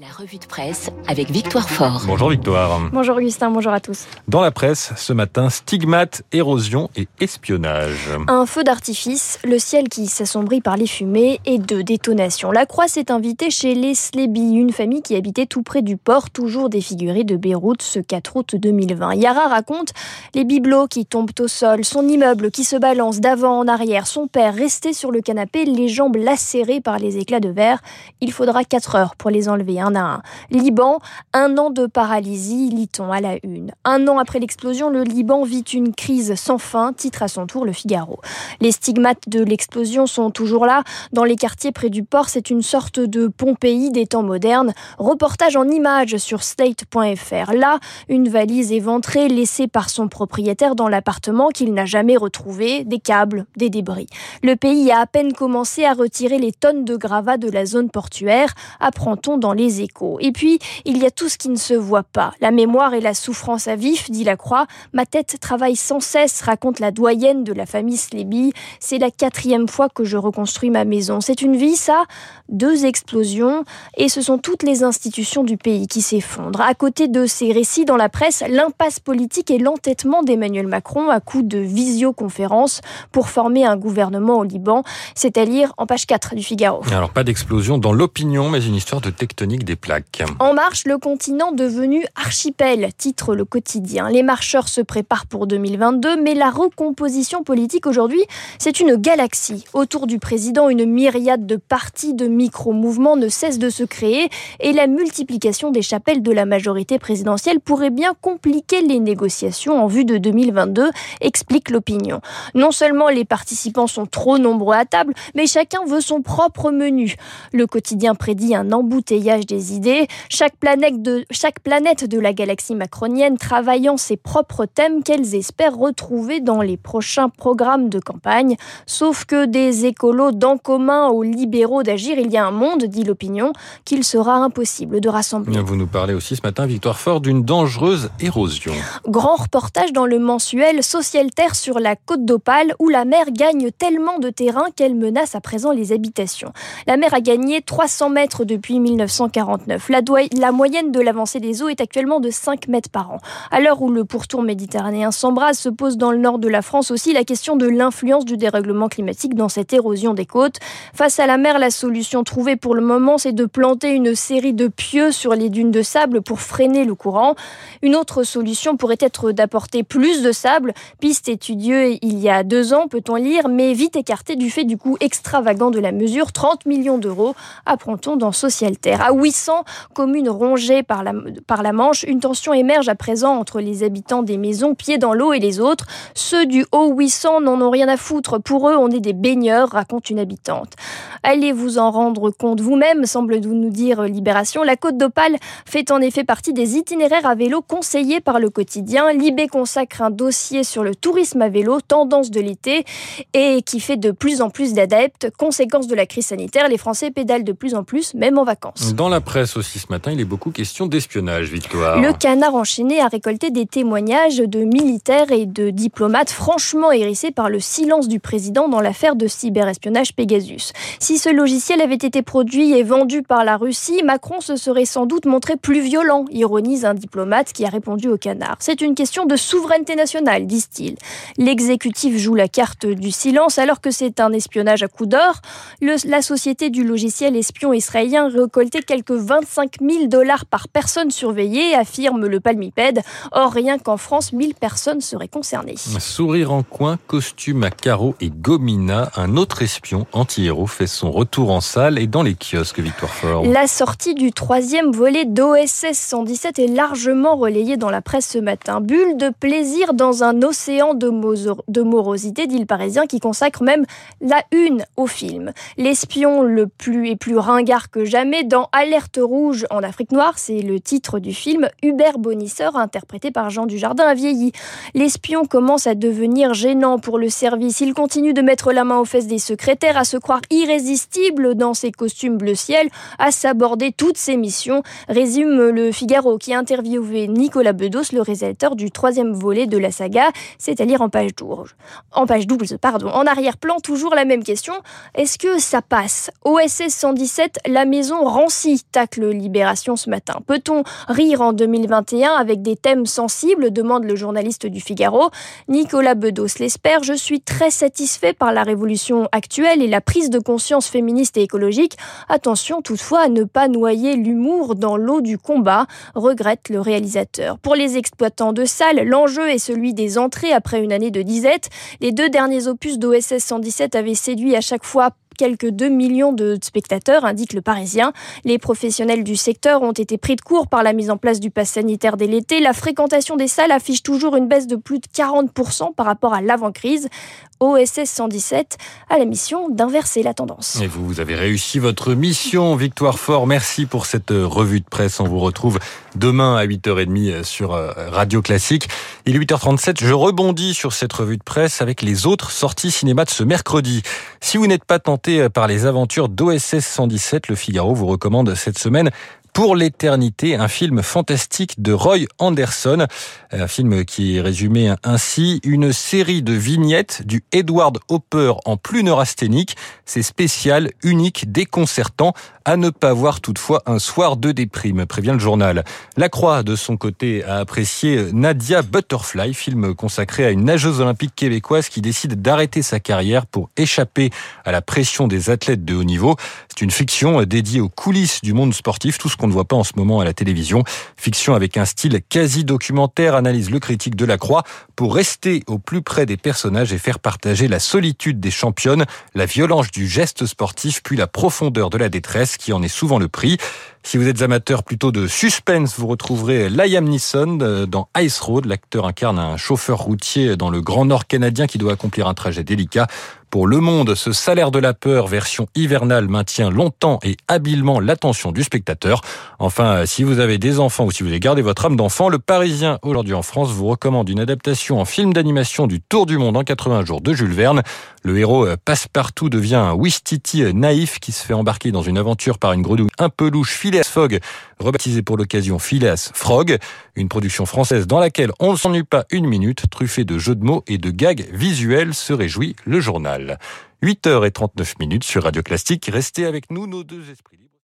La revue de presse avec Victoire Fort. Bonjour Victoire. Bonjour Augustin, bonjour à tous. Dans la presse, ce matin, stigmate, érosion et espionnage. Un feu d'artifice, le ciel qui s'assombrit par les fumées et deux détonations. La Croix s'est invitée chez les Slébi, une famille qui habitait tout près du port, toujours défigurée de Beyrouth ce 4 août 2020. Yara raconte les bibelots qui tombent au sol, son immeuble qui se balance d'avant en arrière, son père resté sur le canapé, les jambes lacérées par les éclats de verre. Il faudra 4 heures pour les enlever Liban, un an de paralysie, lit-on à la une. Un an après l'explosion, le Liban vit une crise sans fin, titre à son tour le Figaro. Les stigmates de l'explosion sont toujours là. Dans les quartiers près du port, c'est une sorte de Pompéi des temps modernes. Reportage en images sur state.fr. Là, une valise éventrée laissée par son propriétaire dans l'appartement qu'il n'a jamais retrouvé, des câbles, des débris. Le pays a à peine commencé à retirer les tonnes de gravats de la zone portuaire, apprend-on dans les échos. Et puis, il y a tout ce qui ne se voit pas. La mémoire et la souffrance à vif, dit la Croix. Ma tête travaille sans cesse, raconte la doyenne de la famille Sléby. C'est la quatrième fois que je reconstruis ma maison. C'est une vie, ça? Deux explosions, et ce sont toutes les institutions du pays qui s'effondrent. À côté de ces récits dans la presse, l'impasse politique et l'entêtement d'Emmanuel Macron à coup de visioconférence pour former un gouvernement au Liban, c'est à lire en page 4 du Figaro. Alors pas d'explosion dans l'opinion, mais une histoire de tectonique plaques. En marche, le continent devenu archipel, titre le quotidien. Les marcheurs se préparent pour 2022, mais la recomposition politique aujourd'hui, c'est une galaxie. Autour du président, une myriade de partis, de micro-mouvements ne cesse de se créer et la multiplication des chapelles de la majorité présidentielle pourrait bien compliquer les négociations en vue de 2022, explique l'opinion. Non seulement les participants sont trop nombreux à table, mais chacun veut son propre menu. Le quotidien prédit un embouteillage des idées, chaque planète de, chaque planète de la galaxie macronienne travaillant ses propres thèmes qu'elles espèrent retrouver dans les prochains programmes de campagne. Sauf que des écolos d'en commun aux libéraux d'agir, il y a un monde, dit l'opinion, qu'il sera impossible de rassembler. Vous nous parlez aussi ce matin, Victoire Fort, d'une dangereuse érosion. Grand reportage dans le mensuel Social Terre sur la côte d'Opale où la mer gagne tellement de terrain qu'elle menace à présent les habitations. La mer a gagné 300 mètres depuis 1949. La, moyenne de l'avancée des eaux est actuellement de 5 mètres par an. À l'heure où le pourtour méditerranéen s'embrase, se pose dans le nord de la France aussi la question de l'influence du dérèglement climatique dans cette érosion des côtes. Face à la mer, la solution trouvée pour le moment, c'est de planter une série de pieux sur les dunes de sable pour freiner le courant. Une autre solution pourrait être d'apporter plus de sable, piste étudiée il y a deux ans, peut-on lire, mais vite écartée du fait du coût extravagant de la mesure, 30 millions d'euros, apprend-on dans Social Terre. À 800 communes rongées par la, Manche, une tension émerge à présent entre les habitants des maisons pieds dans l'eau et les autres. Ceux du haut 800 n'en ont rien à foutre. Pour eux, on est des baigneurs, raconte une habitante. Allez vous en rendre compte vous-même, semble nous dire Libération. La Côte d'Opale fait en effet partie des itinéraires à vélo conseillés par le quotidien. Libé consacre un dossier sur le tourisme à vélo, tendance de l'été, et qui fait de plus en plus d'adeptes. Conséquence de la crise sanitaire, les Français pédalent de plus en plus, même en vacances. Presse aussi ce matin, il est beaucoup question d'espionnage, Victoire. Le canard enchaîné a récolté des témoignages de militaires et de diplomates franchement hérissés par le silence du président dans l'affaire de cyberespionnage Pegasus. Si ce logiciel avait été produit et vendu par la Russie, Macron se serait sans doute montré plus violent, ironise un diplomate qui a répondu au canard. C'est une question de souveraineté nationale, disent-ils. L'exécutif joue la carte du silence alors que c'est un espionnage à coup d'or. La société du logiciel espion israélien récoltait quelques 25 000 dollars par personne surveillée, affirme le palmipède. Or, rien qu'en France, 1000 personnes seraient concernées. Sourire en coin, costume à carreaux et gomina, un autre espion anti-héros fait son retour en salle et dans les kiosques, Victoire Fort. La sortie du troisième volet d'OSS 117 est largement relayée dans la presse ce matin. Bulle de plaisir dans un océan de, de morosité, dit le Parisien, qui consacre même la une au film. L'espion le plus et plus ringard que jamais dans Alerte rouge en Afrique noire, c'est le titre du film. Hubert Bonisseur, interprété par Jean Dujardin, a vieilli. L'espion commence à devenir gênant pour le service. Il continue de mettre la main aux fesses des secrétaires, à se croire irrésistible dans ses costumes bleu ciel, à s'aborder toutes ses missions, résume le Figaro qui a interviewé Nicolas Bedos, le réalisateur du troisième volet de la saga, c'est-à-dire en page 12. En page 12, pardon. En arrière-plan, toujours la même question. Est-ce que ça passe? OSS 117, la maison rancie, tacle Libération ce matin. Peut-on rire en 2021 avec des thèmes sensibles demande le journaliste du Figaro. Nicolas Bedos l'espère. Je suis très satisfait par la révolution actuelle et la prise de conscience féministe et écologique. Attention toutefois à ne pas noyer l'humour dans l'eau du combat, regrette le réalisateur. Pour les exploitants de salles, l'enjeu est celui des entrées après une année de disette. Les deux derniers opus d'OSS 117 avaient séduit à chaque fois quelques 2 millions de spectateurs, indique le Parisien. Les professionnels du secteur ont été pris de court par la mise en place du pass sanitaire dès l'été. La fréquentation des salles affiche toujours une baisse de plus de 40% par rapport à l'avant-crise. OSS 117 a la mission d'inverser la tendance. Et vous, vous avez réussi votre mission, Victoire Fort. Merci pour cette euh, revue de presse. On vous retrouve demain à 8h30 euh, sur euh, Radio Classique. Il est 8h37. Je rebondis sur cette revue de presse avec les autres sorties cinéma de ce mercredi. Si vous n'êtes pas tenté par les aventures d'OSS 117, le Figaro vous recommande cette semaine pour l'éternité, un film fantastique de Roy Anderson, un film qui est résumé ainsi, une série de vignettes du Edward Hopper en plus neurasthénique, c'est spécial, unique, déconcertant, à ne pas voir toutefois un soir de déprime, prévient le journal. La Croix, de son côté, a apprécié Nadia Butterfly, film consacré à une nageuse olympique québécoise qui décide d'arrêter sa carrière pour échapper à la pression des athlètes de haut niveau. C'est une fiction dédiée aux coulisses du monde sportif, tout ce qu'on ne voit pas en ce moment à la télévision. Fiction avec un style quasi documentaire, analyse le critique de la Croix, pour rester au plus près des personnages et faire partager la solitude des championnes, la violence du geste sportif, puis la profondeur de la détresse qui en est souvent le prix. Si vous êtes amateur plutôt de suspense, vous retrouverez Liam Neeson euh, dans Ice Road. L'acteur incarne un chauffeur routier dans le Grand Nord canadien qui doit accomplir un trajet délicat. Pour Le Monde, ce salaire de la peur version hivernale maintient longtemps et habilement l'attention du spectateur. Enfin, si vous avez des enfants ou si vous avez gardé votre âme d'enfant, le Parisien aujourd'hui en France vous recommande une adaptation en film d'animation du Tour du Monde en 80 jours de Jules Verne. Le héros euh, passe-partout devient un Wistiti euh, naïf qui se fait embarquer dans une aventure par une grenouille un peu louche, Phileas Fogg, rebaptisé pour l'occasion Phileas Frog, une production française dans laquelle on ne s'ennuie pas une minute, truffée de jeux de mots et de gags visuels, se réjouit le journal. 8h39 minutes sur Radio Classique. Restez avec nous, nos deux esprits